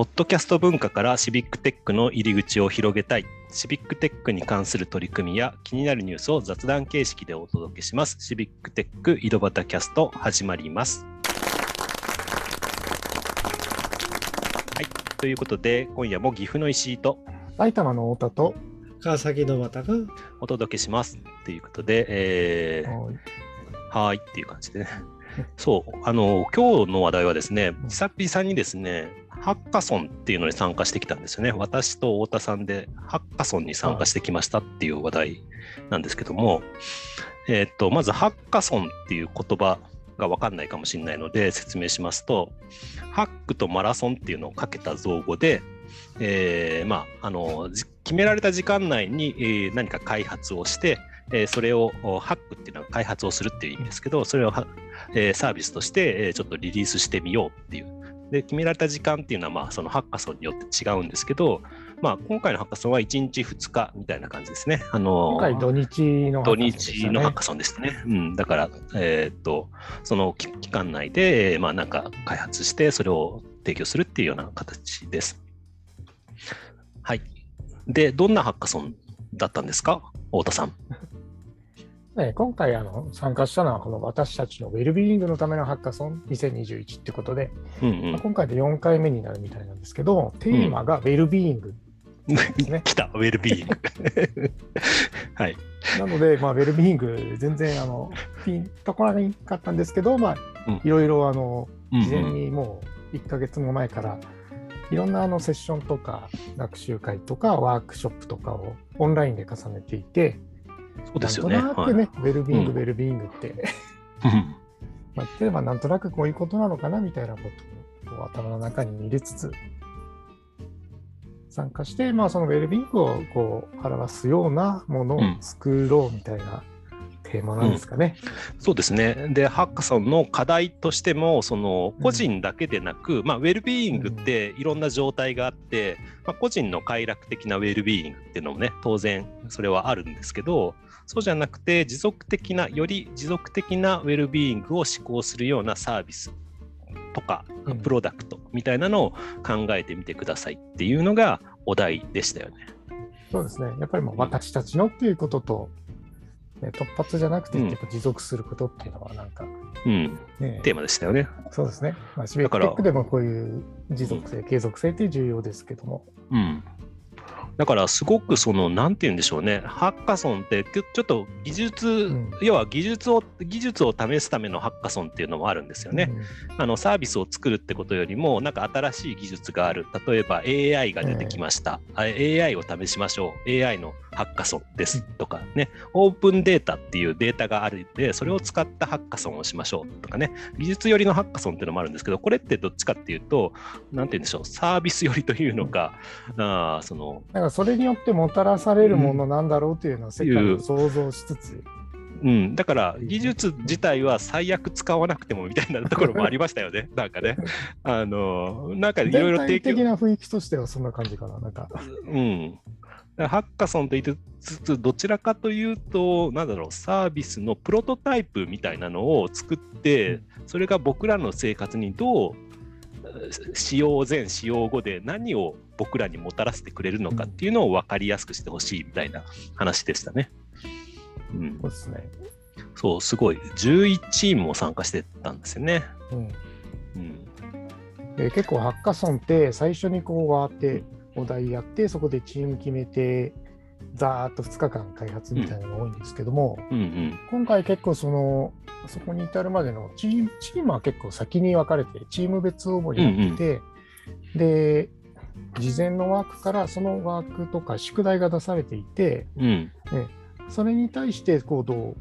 ポッドキャスト文化からシビックテックの入り口を広げたい。シビックテックに関する取り組みや気になるニュースを雑談形式でお届けします。シビックテック井戸端キャスト始まります。はい。ということで、今夜も岐阜の石井と埼玉の太田と、川崎の又がお届けします。ということで、えー、はいはーいっていう感じでね。そう、あの、今日の話題はですね、久々にですね、ハッカソンっていうのに参加してきたんですよね。私と太田さんでハッカソンに参加してきましたっていう話題なんですけども、えーっと、まずハッカソンっていう言葉が分かんないかもしれないので説明しますと、ハックとマラソンっていうのをかけた造語で、えーまあ、あの決められた時間内に、えー何か開発をして、えーそれをハックっていうのは開発をするっていう意味ですけど、それを、えーサービスとして、えーちょっとリリースしてみようっていう。で、決められた時間っていうのは、まあ、そのハッカソンによって違うんですけど、まあ、今回のハッカソンは1日2日みたいな感じですね。あの今回土日の土ハッカソンですね。うん、だから、えーっと、その期期間内で、えーまあ、なんか開発して、それを提供するっていうような形です。はい。で、どんなハッカソンだったんですか？太田さん。ね今回あの参加したのはこの私たちのウェルビーイングのためのハッカソン2021ってことで、うんうんまあ今回で4回目になるみたいなんですけど、テーマがウェルビーイングですね。来た、ウェルビーイング。はい。なので、まあ、ウェルビーイング全然あのピンとこなかったんですけど、まうんあ、いろいろあの事前にもう1ヶ月も前からいろんなあのセッションとか学習会とかワークショップとかをオンラインで重ねていて、そうですよね。なんとなくね、ウェルビーイング、うん。ウェルビーイングって、はい まあ、例えばなんとなくこういうことなのかなみたいなことをこう頭の中に入れつつ参加して、まあ、そのウェルビーイングをこう表すようなものを作ろうみたいなテーマなんですかね。そうですね。で、ハッカソンの課題としても、その個人だけでなく、まあ、ウェルビーイングっていろんな状態があって、まあ、個人の快楽的なウェルビーイングっていうのもね、当然それはあるんですけど、そうじゃなくて、持続的な、より持続的なウェルビーイングを施行するようなサービスとかうん、プロダクトみたいなのを考えてみてくださいっていうのがお題でしたよね。そうですね。やっぱりもう私たちのっていうことと、ね、突発じゃなくてうん結構持続することっていうのはなんか、うん、ねテーマでしたよね。そうですね。まあ、シビックテックでもこういう持続性、継続性って重要ですけども。うん。だからすごくそのなんて言うんでしょうね。ハッカソンってちょっと技術、ん。要は技術を技術を試すためのハッカソンっていうのもあるんですよね、あのサービスを作るってことよりもなんか新しい技術がある。例えば AI が出てきました、あ AI を試しましょう。AI のハッカソンですとかね。オープンデータっていうデータがあるんでそれを使ったハッカソンをしましょうとかね。技術寄りのハッカソンっていうのもあるんですけどこれってどっちかっていうとなんて言うんでしょう。サービス寄りというのか、あーそのだからそれによってもたらされるものなんだろうというのを世界を想像しつつ、うん、だから技術自体は最悪使わなくてもみたいなところもありましたよね、なんかね。あのなんかいろいろ提全体的供、な雰囲気としてはそんな感じかな。なんか、うん、ハッカソンと言いつつ、どちらかというと、なんだろう、サービスのプロトタイプみたいなのを作って、それが僕らの生活にどう使用前、使用後で何を僕らにもたらせてくれるのかっていうのを分かりやすくしてほしいみたいな話でしたね。うんそうですね。そう、すごい。11チームも参加してたんですよね。うんうん。で結構ハッカソンって最初にこうわーってお題やってそこでチーム決めてざーっと2日間開発みたいなのが多いんですけども、うんうん。今回結構そのそこに至るまでのチームチームは結構先に分かれてチーム別応募になってて、で事前のワークからそのワークとか宿題が出されていてうん。それに対してこうどう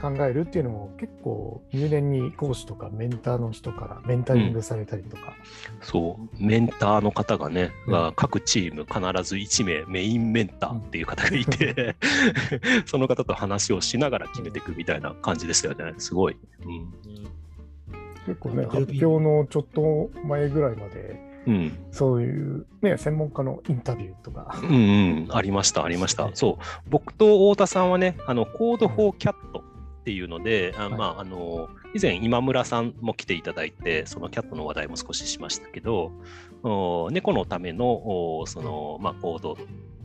考えるっていうのも結構入念に講師とかメンターの人からメンタリングされたりとか、そう、メンターの方がね、うん。が各チーム必ず1名メインメンターっていう方がいて、その方と話をしながら決めていくみたいな感じでしたよね。すごい。うん。結構ねうん。発表のちょっと前ぐらいまでうん、そういう、ね、専門家のインタビューとか、うん、うん、ありました、ありました。そう、僕と太田さんはね、あの、コードフォーキャットっっていうので、あまあ、あの以前、今村さんも来ていただいて、そのキャットの話題も少ししましたけど、猫のためのその、まあ、行動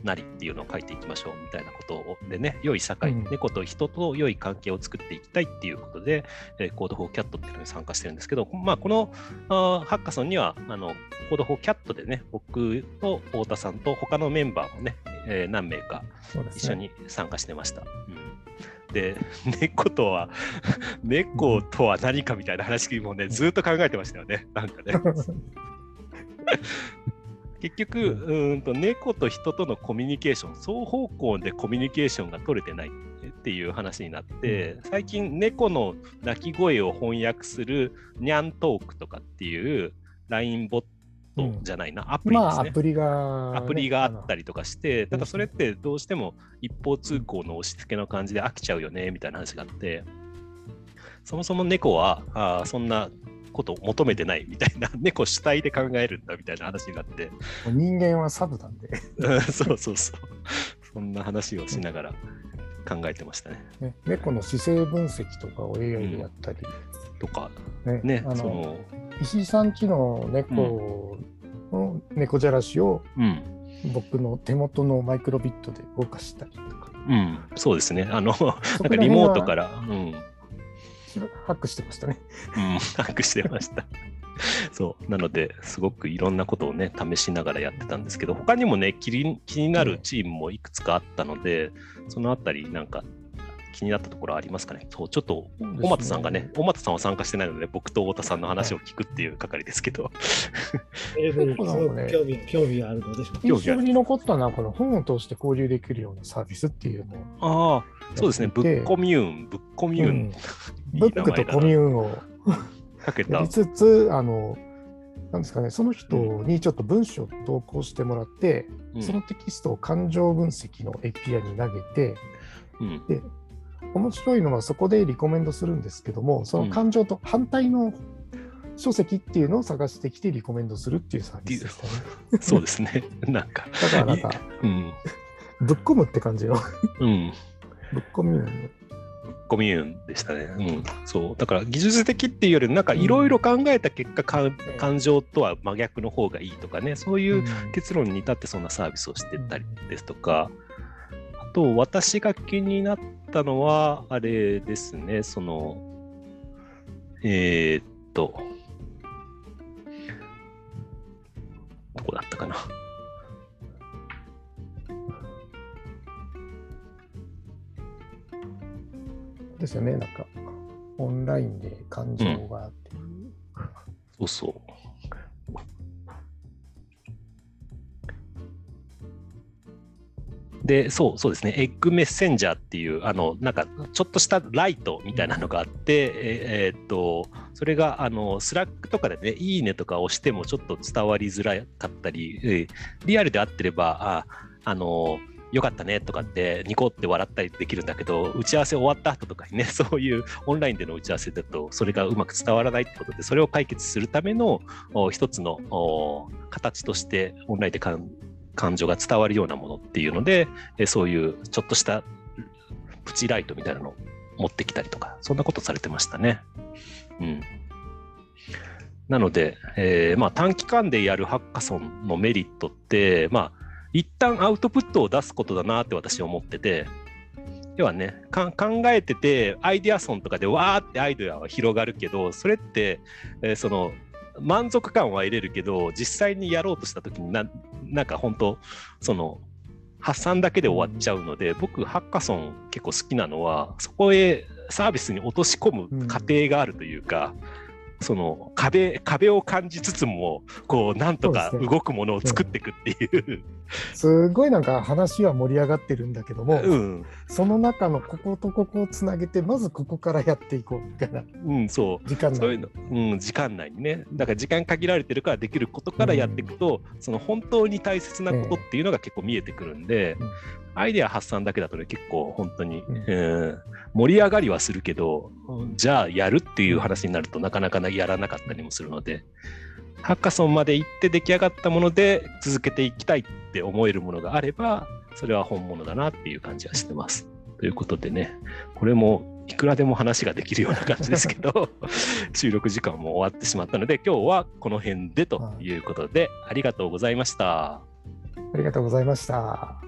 なりっていうのを書いていきましょうみたいなことでね、良い社会、うん、猫と人と良い関係を作っていきたいっていうことで、えー、 Code for Cat っていうのに参加してるんですけど、まあ、このあハッカソンにはあの Code for Cat でね、僕と太田さんと他のメンバーもね、えー、何名か一緒に参加してました。で、猫とは、猫とは何かみたいな話もね、ずっと考えてましたよね、なんかね。結局、うんと猫と人とのコミュニケーション、双方向でコミュニケーションが取れてないっていう話になって、最近、猫の鳴き声を翻訳するニャントークとかっていう LINE ボットじゃないな、うん、アプリですね、まあ、アプリが、ね、アプリがあったりとかして、ただそれってどうしても一方通行の押し付けの感じで飽きちゃうよねみたいな話があって、そもそも猫はあそんなことを求めてないみたいな、猫主体で考えるんだみたいな話があって。人間はサブなんで。そうそうそう。そんな話をしながら考えてましたね。ね猫の姿勢分析とかを AI でやったり。うん、とか、ね、ねあの石井さんちの猫の猫じゃらしを、うん、僕の手元のマイクロビットで動かしたりとか。うん、そうですね。あの、なんかリモートから、うんハックしてましたね。うん、ハックしてました。そう。なので、すごくいろんなことをね、試しながらやってたんですけど、他にもね、気に気になるチームもいくつかあったので、そのあたり、なんか、気になったところありますかね？そう、ちょっと、小松さんがね、小松さんは参加してないので、僕と太田さんの話を聞くっていう係ですけど。えー、興味、興味あるのでしょう印象に残ったのは、この本を通して交流できるようなサービスっていうのを。ああ、そうですね、ブッコミューン、ブッコミューン。うん、ブックとコミューンを。かけた。やりつつ、あの、なんですかね、その人にちょっと文章を投稿してもらって、うん、そのテキストを感情分析の API に投げて、うん、で面白いのはそこでリコメンドするんですけども、その感情と反対の書籍っていうのを探してきてリコメンドするっていうサービスでしたね。そうですね。なんか。だからなんか、うん、ぶっ込むって感じの。うん。ぶっ込む。コミューンでしたね。うん、そうだから技術的っていうよりなんかいろいろ考えた結果、うん、感情とは真逆の方がいいとかねそういう結論に至ってそんなサービスをしてたりですとか、あと私が気になったのはあれですねそのえー、っとどこだったかな。ですよね、なんか、オンラインで感情があって、うん、そうそう。で、そう、そうですね、エッグメッセンジャーっていう、あの、なんか、ちょっとしたライトみたいなのがあって、えー、っと、それが、あの、 Slack とかでね、いいねとか押してもちょっと伝わりづらかったり、リアルであってれば、あ、あの、よかったねとかってニコって笑ったりできるんだけど打ち合わせ終わった後とかにね そういうオンラインでの打ち合わせだとそれがうまく伝わらないってことでそれを解決するための一つの形としてオンラインでこう感情が伝わるようなものっていうのでえそういうちょっとしたプチライトみたいなのを持ってきたりとかそんなことされてましたね。うんなので、えーまあ、短期間でやるハッカソンのメリットって、まあ、一旦アウトプットを出すことだなって私は思ってて、要はね、考えてて、アイデアソンとかでわーってアイデアは広がるけど、それって、えー、その、満足感は得れるけど、実際にやろうとした時にな、なんか本当、その、発散だけで終わっちゃうので、僕、ハッカソン結構好きなのは、そこへサービスに落とし込む過程があるというか、うんその壁壁を感じつつもこうなんとか動くものを作っていくっていう、ね、すごいなんか話は盛り上がってるんだけども、うん、その中のこことここをつなげてまずここからやっていこうみたいな、うん、そう。時間内。そういうの、うん、時間内にね。だから時間限られてるからできることからやっていくと、うん、その本当に大切なことっていうのが結構見えてくるんで、アイデア発散だけだとね結構本当に、うん。盛り上がりはするけど、じゃあやるっていう話になるとなかなかやらなかったりもするので、ハッカソンまで行って出来上がったもので続けていきたいって思えるものがあれば、それは本物だなっていう感じはしてます。ということでね、これもいくらでも話ができるような感じですけど 収録時間も終わってしまったので今日はこの辺でということで、ありがとうございました。ありがとうございました。